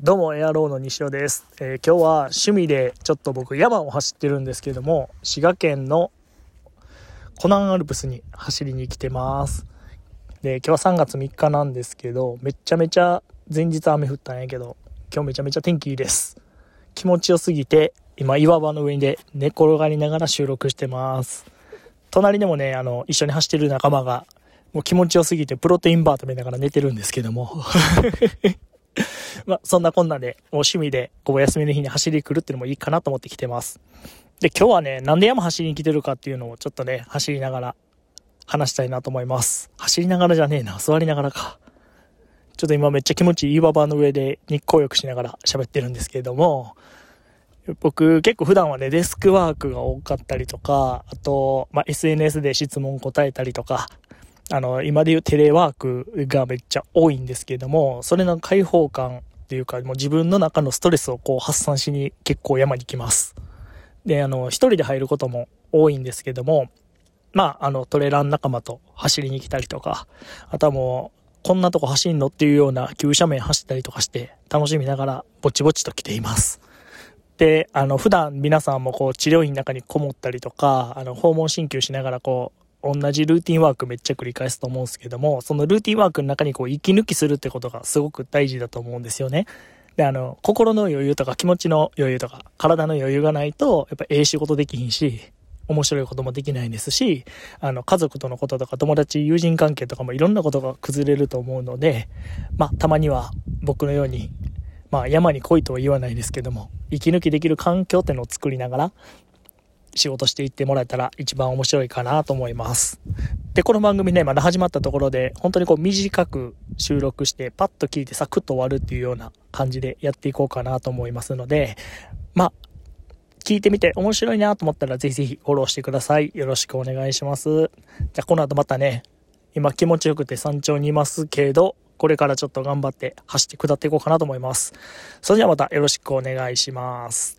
どうも、エアローの西尾です、えー、今日は趣味でちょっと僕山を走ってるんですけども、滋賀県のコナンアルプスに走りに来てます。で、今日は3月3日なんですけど、めちゃめちゃ前日雨降ったんやけど、今日めちゃめちゃ天気いいです。気持ちよすぎて、今岩場の上で寝転がりながら収録してます。隣でもね、あの、一緒に走ってる仲間が、もう気持ちよすぎてプロテインバー食べながら寝てるんですけどもまあ、そんなこんなで、お趣味で、こう、休みの日に走り来るっていうのもいいかなと思って来てます。で、今日はね、なんで山走りに来てるかっていうのをちょっとね、走りながら話したいなと思います。走りながらじゃねえな、座りながらか。ちょっと今めっちゃ気持ちいい岩場の上で日光浴しながら喋ってるんですけれども、僕結構普段はね、デスクワークが多かったりとか、あと、まあ、SNS で質問答えたりとか、あの、今で言うテレワークがめっちゃ多いんですけれども、それの開放感っていうか、もう自分の中のストレスをこう発散しに結構山に行きます。で、あの、一人で入ることも多いんですけども、まあ、あの、トレラン仲間と走りに来たりとか、あとはもう、こんなとこ走んのっていうような急斜面走ったりとかして、楽しみながらぼちぼちと来ています。で、あの、普段皆さんもこう治療院の中にこもったりとか、あの、訪問鍼灸しながらこう、同じルーティンワークめっちゃ繰り返すと思うんですけども、そのルーティンワークの中にこう息抜きするってことがすごく大事だと思うんですよね。で、あの、心の余裕とか気持ちの余裕とか、体の余裕がないと、やっぱええ仕事できひんし、面白いこともできないですし、あの、家族とのこととか友達、友人関係とかもいろんなことが崩れると思うので、まあ、たまには僕のように、まあ、山に来いとは言わないですけども、息抜きできる環境ってのを作りながら、仕事していってもらえたら一番面白いかなと思います。で、この番組ね、まだ始まったところで、本当にこう短く収録して、パッと聞いてサクッと終わるっていうような感じでやっていこうかなと思いますので、まあ、聞いてみて面白いなと思ったらぜひぜひフォローしてください。よろしくお願いします。じゃあこの後またね、今気持ちよくて山頂にいますけど、これからちょっと頑張って走って下っていこうかなと思います。それではまたよろしくお願いします。